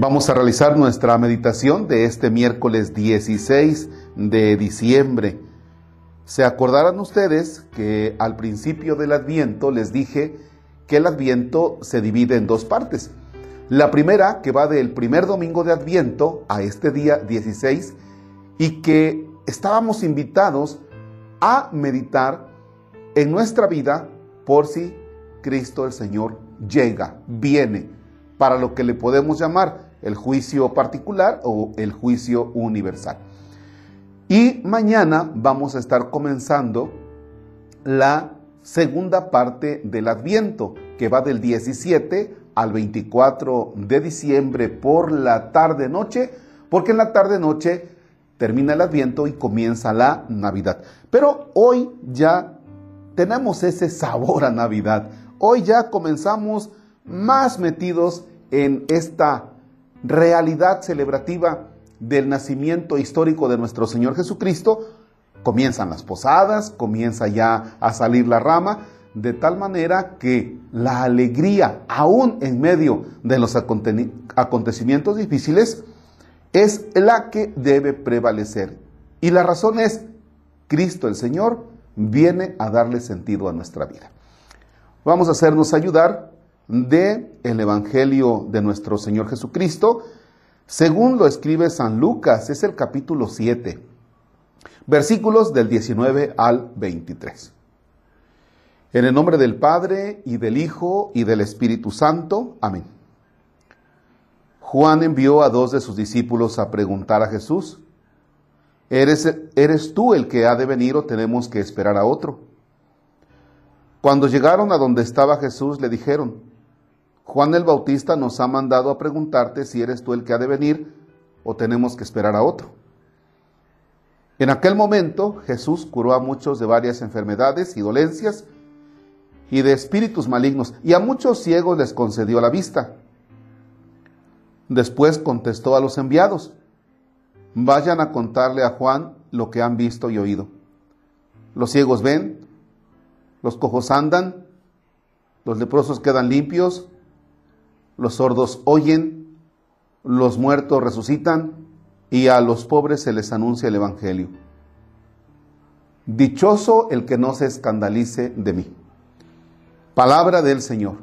Vamos a realizar nuestra meditación de este miércoles 16 de diciembre. Se acordarán ustedes que al principio del Adviento les dije que el Adviento se divide en dos partes. La primera, que va del primer domingo de Adviento a este día 16, y que estábamos invitados a meditar en nuestra vida por si Cristo el Señor llega, viene, para lo que le podemos llamar el juicio particular o el juicio universal. Y mañana vamos a estar comenzando la segunda parte del Adviento, que va del 17 al 24 de diciembre por la tarde-noche, porque en la tarde-noche termina el Adviento y comienza la Navidad. Pero hoy ya tenemos ese sabor a Navidad. Hoy ya comenzamos más metidos en esta realidad celebrativa del nacimiento histórico de nuestro Señor Jesucristo, comienzan las posadas, comienza ya a salir la rama, de tal manera que la alegría, aún en medio de los acontecimientos difíciles, es la que debe prevalecer. Y la razón es, Cristo el Señor viene a darle sentido a nuestra vida. Vamos a hacernos ayudar de el Evangelio de nuestro Señor Jesucristo, según lo escribe San Lucas, es el capítulo 7, versículos del 19 al 23. En el nombre del Padre y del Hijo y del Espíritu Santo. Amén. Juan envió a dos de sus discípulos a preguntar a Jesús, ¿eres, ¿eres tú el que ha de venir o tenemos que esperar a otro? Cuando llegaron a donde estaba Jesús, le dijeron, Juan el Bautista nos ha mandado a preguntarte si eres tú el que ha de venir o tenemos que esperar a otro. En aquel momento Jesús curó a muchos de varias enfermedades y dolencias y de espíritus malignos, y a muchos ciegos les concedió la vista. Después contestó a los enviados, vayan a contarle a Juan lo que han visto y oído. Los ciegos ven, los cojos andan, los leprosos quedan limpios, los sordos oyen, los muertos resucitan y a los pobres se les anuncia el Evangelio. Dichoso el que no se escandalice de mí. Palabra del Señor.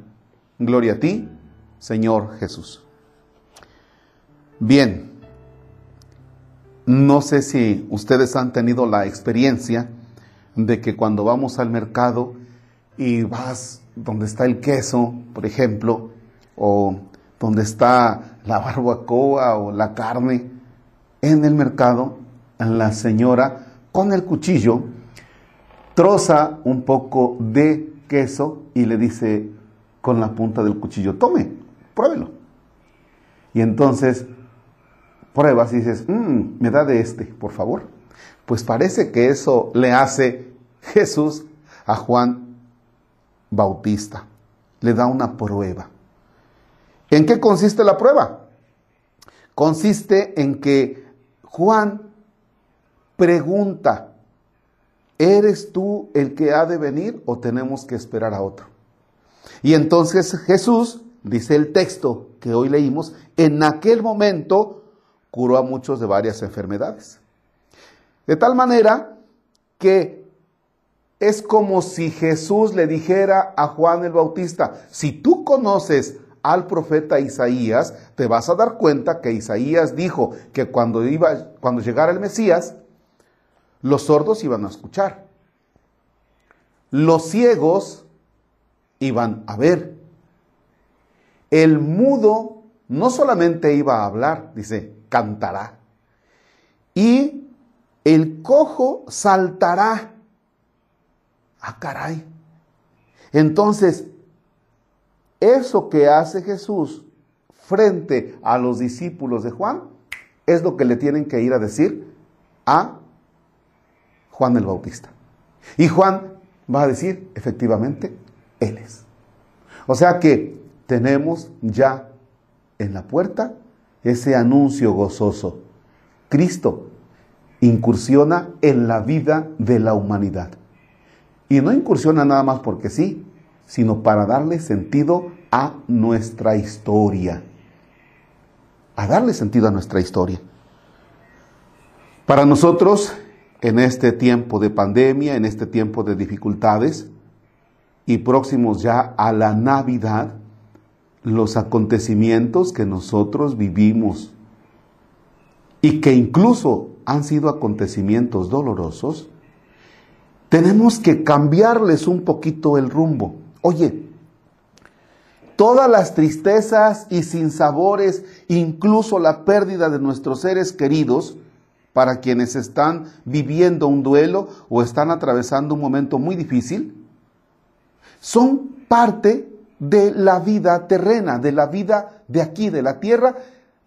Gloria a ti, Señor Jesús. Bien, no sé si ustedes han tenido la experiencia de que cuando vamos al mercado y vas donde está el queso, por ejemplo, o donde está la barbacoa o la carne, en el mercado, la señora con el cuchillo troza un poco de queso y le dice con la punta del cuchillo, tome, pruébelo. Y entonces pruebas y dices, mm, me da de este, por favor. Pues parece que eso le hace Jesús a Juan Bautista. Le da una prueba. ¿En qué consiste la prueba? Consiste en que Juan pregunta, ¿eres tú el que ha de venir o tenemos que esperar a otro? Y entonces Jesús, dice el texto que hoy leímos, en aquel momento curó a muchos de varias enfermedades. De tal manera que es como si Jesús le dijera a Juan el Bautista, si tú conoces al profeta Isaías, te vas a dar cuenta que Isaías dijo que cuando, iba, cuando llegara el Mesías, los sordos iban a escuchar, los ciegos iban a ver, el mudo no solamente iba a hablar, dice, cantará, y el cojo saltará. Ah, caray. Entonces, eso que hace Jesús frente a los discípulos de Juan es lo que le tienen que ir a decir a Juan el Bautista. Y Juan va a decir, efectivamente, Él es. O sea que tenemos ya en la puerta ese anuncio gozoso. Cristo incursiona en la vida de la humanidad. Y no incursiona nada más porque sí, sino para darle sentido a nuestra historia. a darle sentido a nuestra historia. Para nosotros, en este tiempo de pandemia, en este tiempo de dificultades y próximos ya a la Navidad, los acontecimientos que nosotros vivimos y que incluso han sido acontecimientos dolorosos, tenemos que cambiarles un poquito el rumbo. Oye, todas las tristezas y sinsabores, incluso la pérdida de nuestros seres queridos, para quienes están viviendo un duelo o están atravesando un momento muy difícil, son parte de la vida terrena, de la vida de aquí, de la tierra,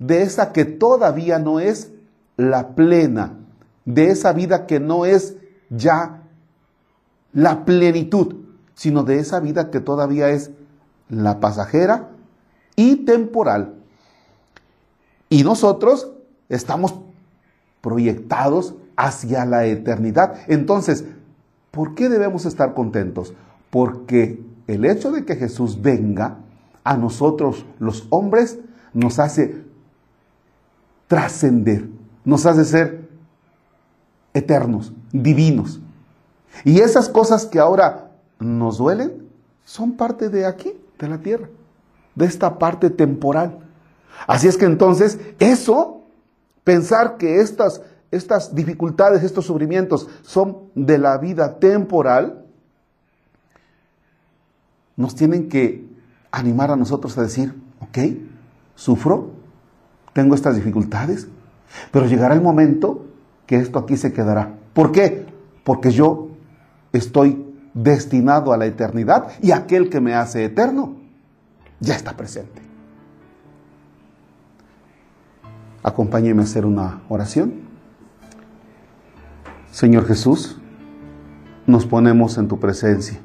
de esa que todavía no es la plena, de esa vida que no es ya la plenitud, sino de esa vida que todavía es la pasajera y temporal. Y nosotros estamos proyectados hacia la eternidad. Entonces, ¿por qué debemos estar contentos? Porque el hecho de que Jesús venga a nosotros los hombres nos hace trascender, nos hace ser eternos, divinos. Y esas cosas que ahora nos duelen son parte de aquí, de la tierra, de esta parte temporal. Así es que entonces eso, pensar que estas, estas dificultades, estos sufrimientos son de la vida temporal, nos tienen que animar a nosotros a decir, ok, sufro, tengo estas dificultades, pero llegará el momento que esto aquí se quedará. ¿Por qué? Porque yo estoy destinado a la eternidad y aquel que me hace eterno ya está presente. Acompáñeme a hacer una oración. Señor Jesús, nos ponemos en tu presencia.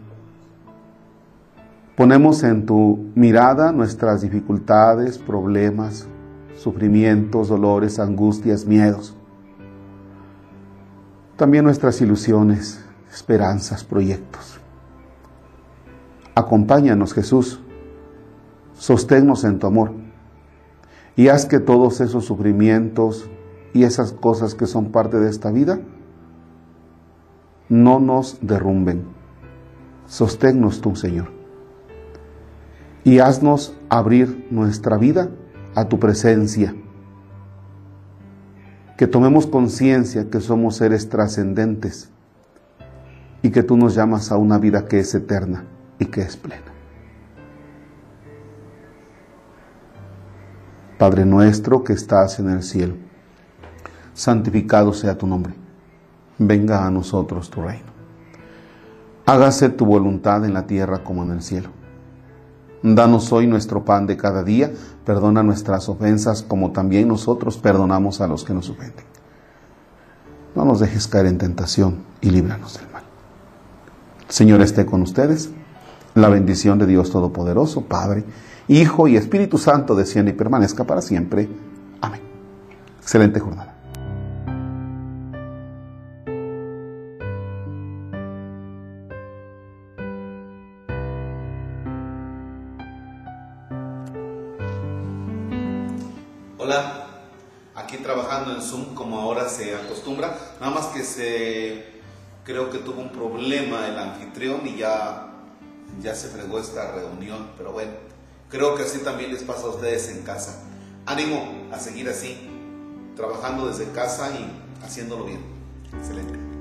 Ponemos en tu mirada nuestras dificultades, problemas, sufrimientos, dolores, angustias, miedos. También nuestras ilusiones, esperanzas, proyectos. Acompáñanos Jesús, sosténnos en tu amor y haz que todos esos sufrimientos y esas cosas que son parte de esta vida no nos derrumben. Sosténnos tú, Señor. Y haznos abrir nuestra vida a tu presencia. Que tomemos conciencia que somos seres trascendentes y que tú nos llamas a una vida que es eterna y que es plena. Padre nuestro que estás en el cielo, santificado sea tu nombre. Venga a nosotros tu reino. Hágase tu voluntad en la tierra como en el cielo. Danos hoy nuestro pan de cada día, perdona nuestras ofensas como también nosotros perdonamos a los que nos ofenden. No nos dejes caer en tentación y líbranos del. Señor esté con ustedes. La bendición de Dios Todopoderoso, Padre, Hijo y Espíritu Santo descienda y permanezca para siempre. Amén. Excelente jornada. Hola, aquí trabajando en Zoom como ahora se acostumbra, nada más que se creo que tuvo un problema el anfitrión y ya ya se fregó esta reunión, pero bueno, creo que así también les pasa a ustedes en casa. Ánimo a seguir así, trabajando desde casa y haciéndolo bien. Excelente.